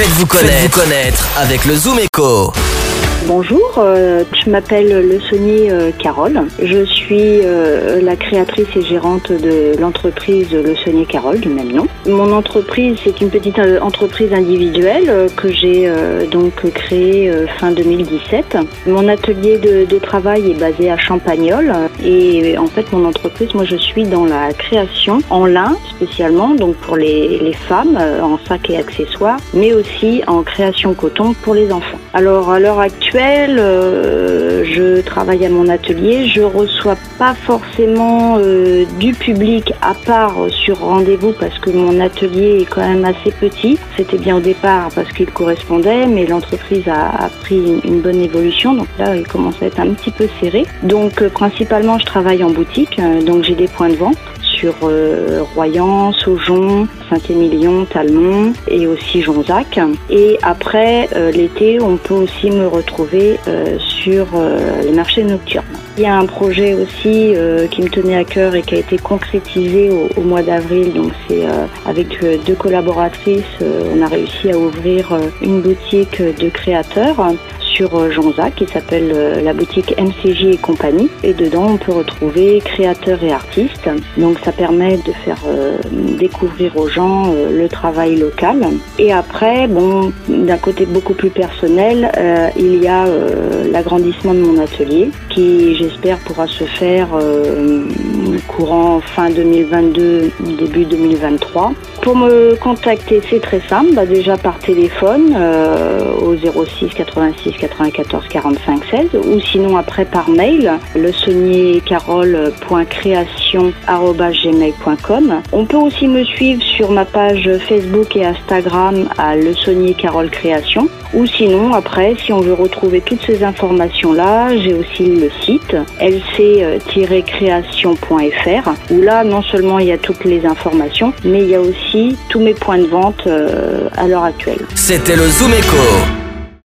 Faites-vous connaître, Faites-vous connaître avec le Zoom Echo. Bonjour, euh, je m'appelle Le Saunier euh, Carole. Je suis euh, la créatrice et gérante de l'entreprise Le Saunier Carole du même nom. Mon entreprise, c'est une petite entreprise individuelle que j'ai donc créée fin 2017. Mon atelier de, travail est basé à Champagnol et en fait mon entreprise, moi je suis dans la création en lin spécialement, donc pour les, les femmes en sac et accessoires, mais aussi en création coton pour les enfants. Alors à l'heure actuelle, euh, je travaille à mon atelier. Je reçois pas forcément euh, du public à part sur rendez-vous parce que mon atelier est quand même assez petit. C'était bien au départ parce qu'il correspondait, mais l'entreprise a, pris une, bonne évolution. Donc là, il commence à être un petit peu serré. Donc euh, principalement, je travaille en boutique. donc j'ai des points de vente sur euh, Royan, Saujon, Saint-Émilion, Talmont et aussi Jonzac. Et après euh, l'été, on peut aussi me retrouver euh, sur les marchés nocturnes. Il y a un projet aussi qui me tenait à cœur et qui a été concrétisé au, mois d'avril. Donc c'est avec deux collaboratrices, on a réussi à ouvrir une boutique de créateurs sur euh, qui s'appelle euh, la boutique MCJ et compagnie. Et dedans, on peut retrouver créateurs et artistes. Donc ça permet de faire euh, découvrir aux gens le travail local. Et après, bon, d'un côté beaucoup plus personnel, il y a l'agrandissement de mon atelier qui, j'espère, pourra se faire courant fin 2022, début 2023. Pour me contacter, c'est très simple, bah, déjà par téléphone au 06 86 94 45 16 ou sinon après par mail le On peut aussi me suivre sur ma page Facebook et Instagram à le Saunier Carole Création ou sinon après si on veut retrouver toutes ces informations là, j'ai aussi le site lc-création.fr où là non seulement il y a toutes les informations mais il y a aussi tous mes points de vente euh, à l'heure actuelle. C'était le Zoom Echo.